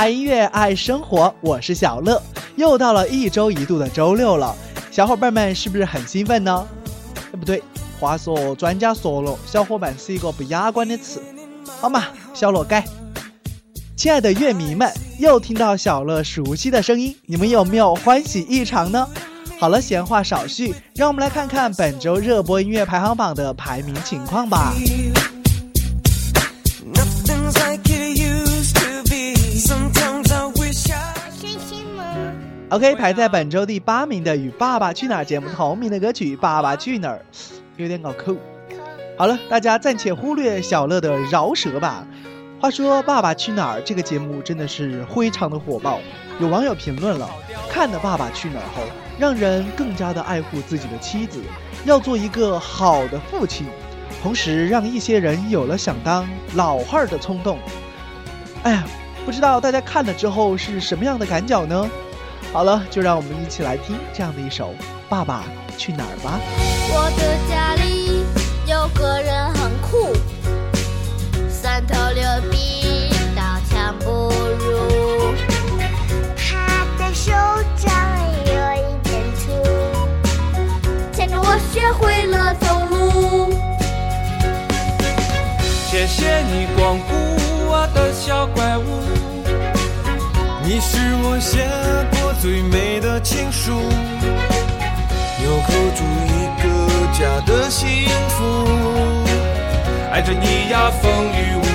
爱音乐，爱生活，我是小乐。又到了一周一度的周六了，小伙伴们是不是很兴奋呢？哎，不对，话说专家说了，小伙伴是一个不雅观的词，好嘛，小乐改。亲爱的乐迷们，又听到小乐熟悉的声音，你们有没有欢喜异常呢？好了，闲话少叙，让我们来看看本周热播音乐排行榜的排名情况吧。OK，排在本周第八名的与《爸爸去哪儿》节目同名的歌曲《爸爸去哪儿》，有点搞酷。好了，大家暂且忽略小乐的饶舌吧。话说《爸爸去哪儿》这个节目真的是非常的火爆，有网友评论了：看了《爸爸去哪儿》后，让人更加的爱护自己的妻子，要做一个好的父亲，同时让一些人有了想当老汉儿的冲动。哎呀，不知道大家看了之后是什么样的感脚呢？好了，就让我们一起来听这样的一首《爸爸去哪儿》吧。我的家里有个人很酷，三头六臂，刀枪不入。他的手掌有一点粗，牵着我学会了走路。谢谢你光顾我的小怪物，你是我写。最美的情书，纽扣住一个家的幸福，爱着你呀，风雨无。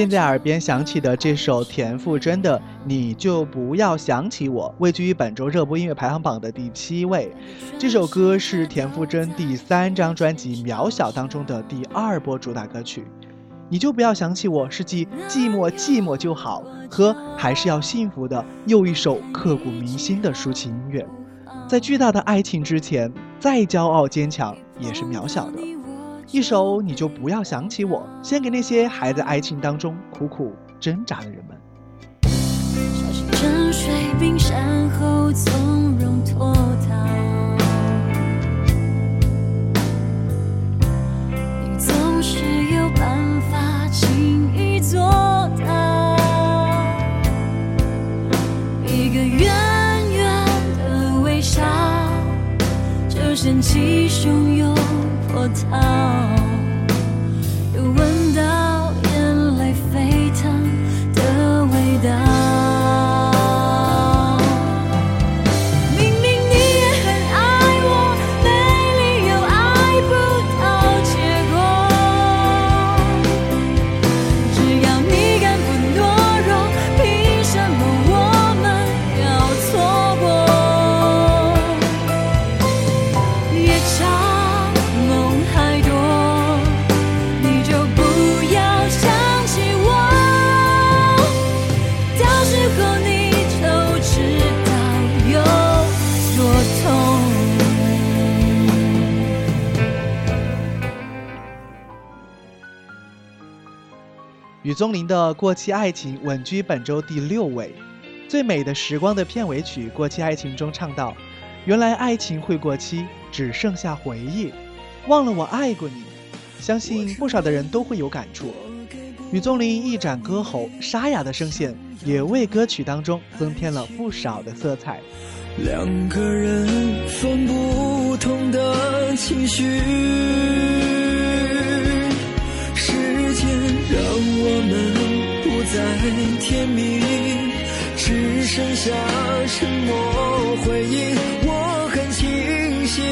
现在耳边响起的这首田馥甄的《你就不要想起我》，位居于本周热播音乐排行榜的第七位。这首歌是田馥甄第三张专辑《渺小》当中的第二波主打歌曲。你就不要想起我，是继寂寞寂寞就好和还是要幸福的又一首刻骨铭心的抒情音乐。在巨大的爱情之前，再骄傲坚强也是渺小的。一首你就不要想起我，献给那些还在爱情当中苦苦挣扎的人们。沉睡冰山后从容脱逃，你总是有办法轻易做到。一个圆圆的微笑，就掀起汹涌波涛。宗林的《过期爱情》稳居本周第六位，《最美的时光》的片尾曲《过期爱情》中唱道：“原来爱情会过期，只剩下回忆，忘了我爱过你。”相信不少的人都会有感触。雨宗林一展歌喉，沙哑的声线也为歌曲当中增添了不少的色彩。两个人分不同的情绪。在天明，只剩下沉默回应。我很清醒，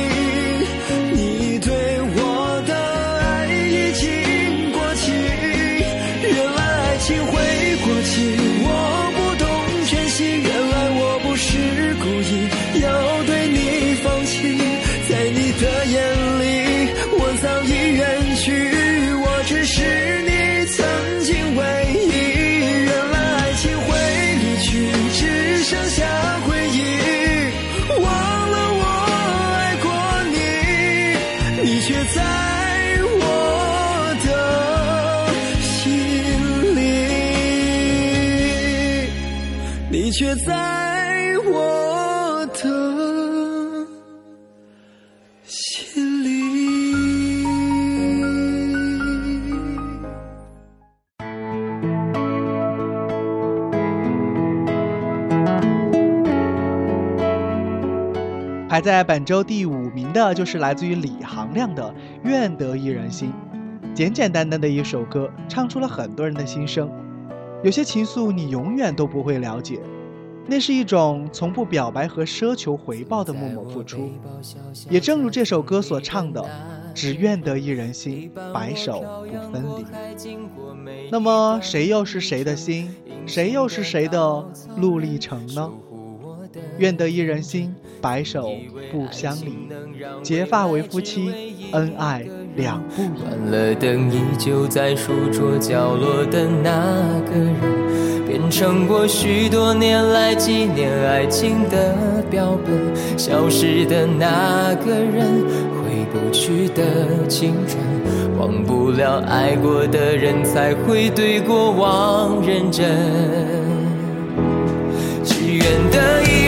你却在我的心里。排在本周第五名的就是来自于李行亮的《愿得一人心》，简简单单的一首歌，唱出了很多人的心声。有些情愫你永远都不会了解，那是一种从不表白和奢求回报的默默付出。也正如这首歌所唱的，只愿得一人心，白首不分离。那么谁又是谁的心？谁又是谁的陆励成呢？愿得一人心，白首不相离。结发为夫妻，恩爱两不疑。关了灯，依旧在书桌角落的那个人，变成过许多年来纪念爱情的标本。消失的那个人，回不去的青春，忘不了爱过的人，才会对过往认真。只愿得一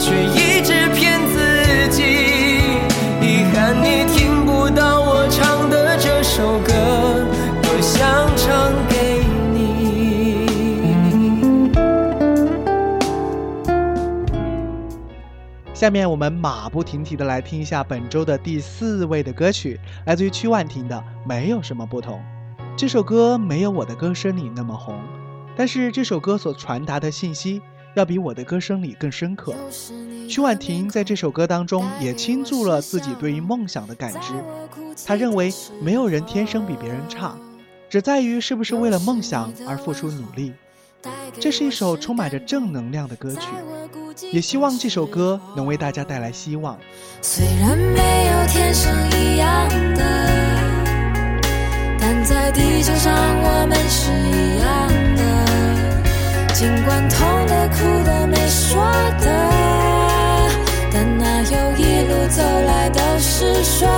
却一直骗自己。遗憾你听不到我唱的这首歌，多想唱给你。下面我们马不停蹄的来听一下本周的第四位的歌曲，来自于曲婉婷的《没有什么不同》。这首歌没有我的歌声里那么红，但是这首歌所传达的信息要比我的歌声里更深刻。曲婉婷在这首歌当中也倾注了自己对于梦想的感知，她认为没有人天生比别人差，只在于是不是为了梦想而付出努力。这是一首充满着正能量的歌曲，也希望这首歌能为大家带来希望。虽然没有天生一样的，但在地球上我们是一样的。尽管痛的、哭的、没说的，但哪有一路走来都是顺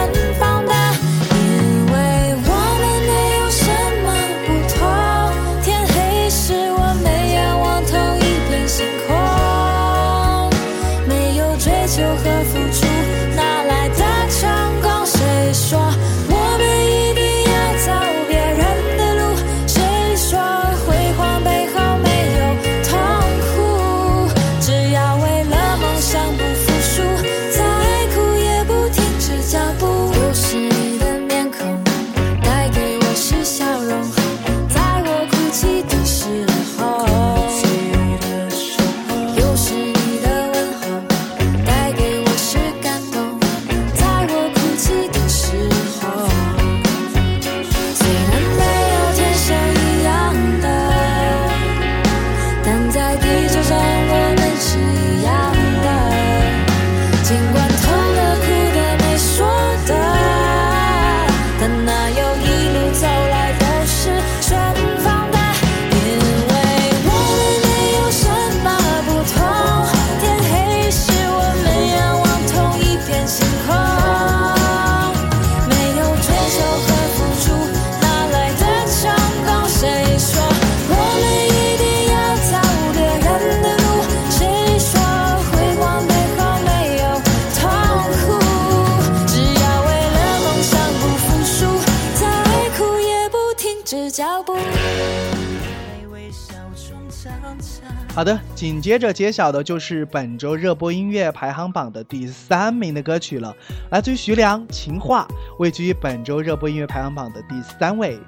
好的，紧接着揭晓的就是本周热播音乐排行榜的第三名的歌曲了，来自于徐良《情话》，位居本周热播音乐排行榜的第三位。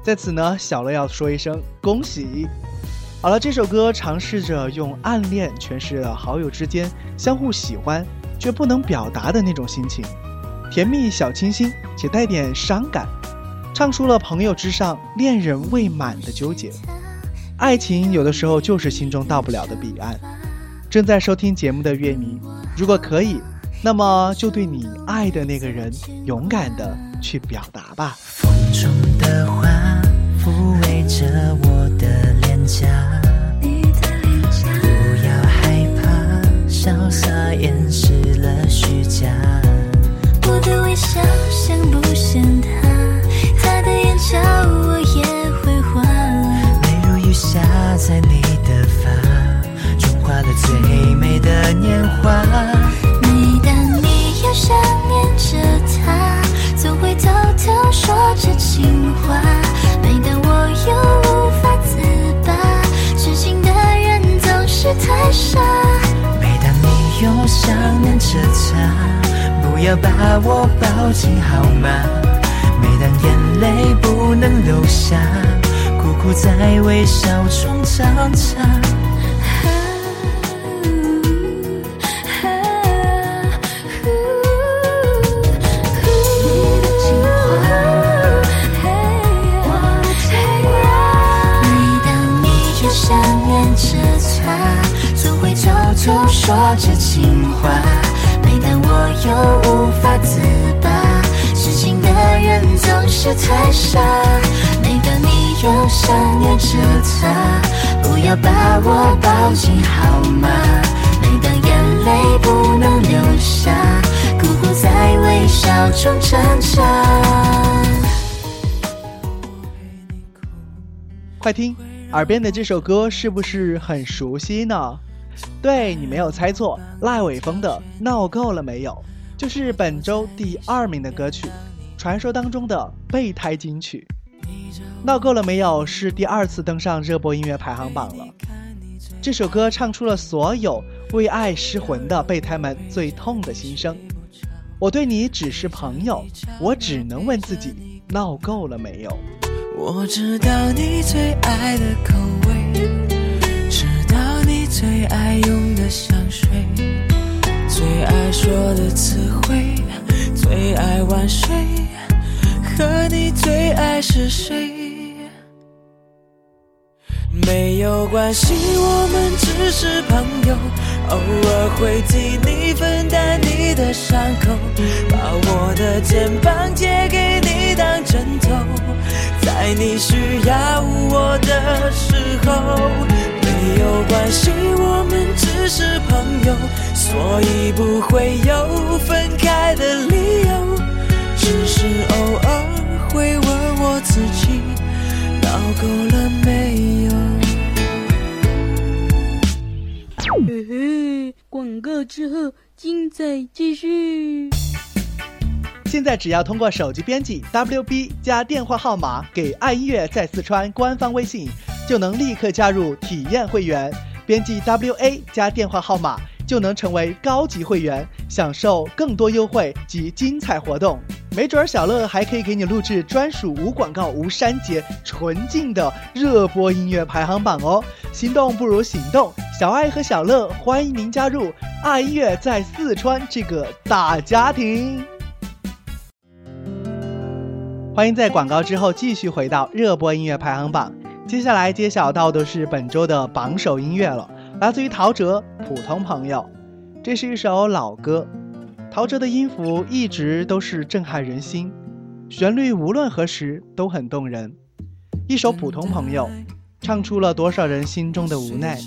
在此呢，小乐要说一声恭喜。好了，这首歌尝试着用暗恋诠释了好友之间相互喜欢却不能表达的那种心情，甜蜜小清新且带点伤感，唱出了朋友之上恋人未满的纠结。爱情有的时候就是心中到不了的彼岸。正在收听节目的乐迷，如果可以，那么就对你爱的那个人勇敢的去表达吧。风中的花着他，不要把我抱紧好吗？每当眼泪不能流下，苦苦在微笑中长大。每当你又想念着他，总会偷偷说着情话。我又无法自拔，痴情的人总是太傻。每当你又想念着他，不要把我抱紧好吗？每当眼泪不能流下，苦苦在微笑中挣扎。快听，耳边的这首歌是不是很熟悉呢？对你没有猜错，赖伟峰的《闹够了没有》就是本周第二名的歌曲，传说当中的备胎金曲。闹够了没有是第二次登上热播音乐排行榜了。这首歌唱出了所有为爱失魂的备胎们最痛的心声。我对你只是朋友，我只能问自己闹够了没有。我知道你最爱的口味，最爱用的香水，最爱说的词汇，最爱晚睡，和你最爱是谁？没有关系，我们只是朋友，偶尔会替你分担你的伤口，把我的肩膀借给你当枕头，在你需要我的时候。没有关系，我们只是朋友，所以不会有分开的理由，只是偶尔会问我自己，闹够了没有？嘿嘿，广告之后精彩继续。现在只要通过手机编辑 WB 加电话号码给爱音乐在四川官方微信，就能立刻加入体验会员。编辑 WA 加电话号码就能成为高级会员，享受更多优惠及精彩活动。没准儿小乐还可以给你录制专属无广告、无删节、纯净的热播音乐排行榜哦！心动不如行动，小爱和小乐欢迎您加入爱音乐在四川这个大家庭。欢迎在广告之后继续回到热播音乐排行榜。接下来揭晓到的是本周的榜首音乐了，来自于陶喆《普通朋友》。这是一首老歌，陶喆的音符一直都是震撼人心，旋律无论何时都很动人。一首《普通朋友》，唱出了多少人心中的无奈。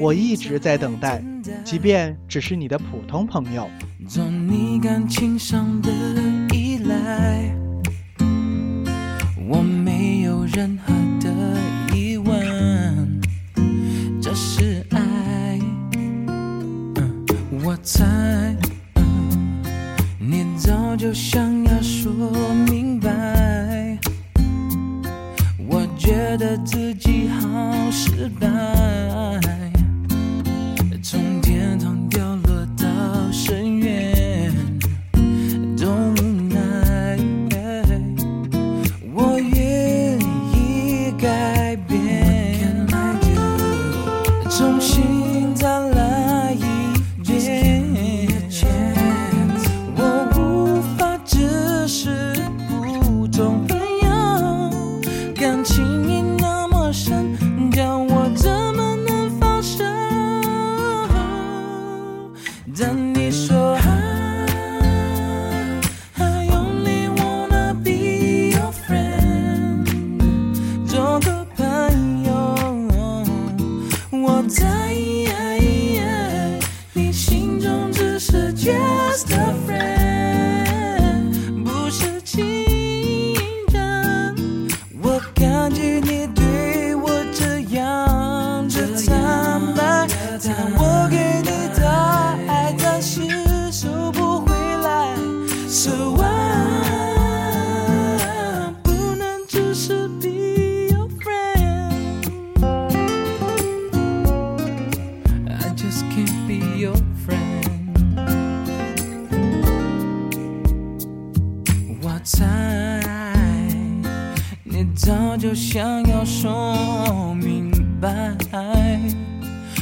我一直在等待，即便只是你的普通朋友。做你感情上的依赖，我没有任何猜你早就想要说明白。我觉得自己好失败。une et. 想要说明白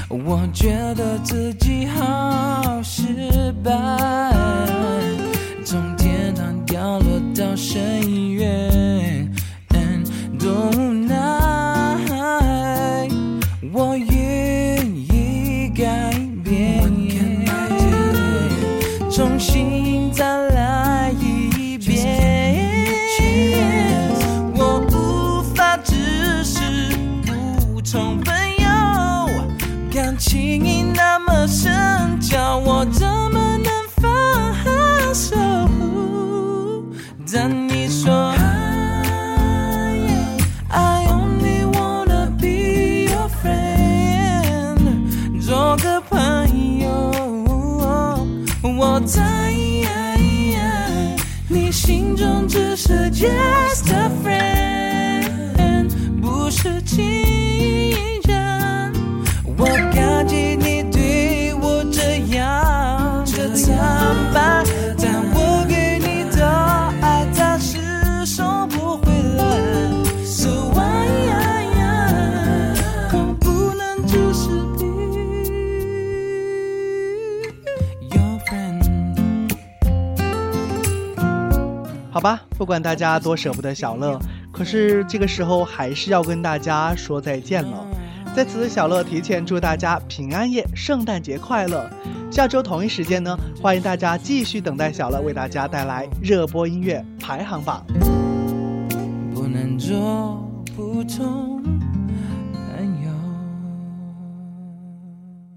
我觉得自己好失败从天堂掉落到深渊。不管大家多舍不得小乐可是这个时候还是要跟大家说再见了。在此小乐提前祝大家平安夜圣诞节快乐。下周同一时间呢欢迎大家继续等待小乐为大家带来热播音乐排行榜。不能做普通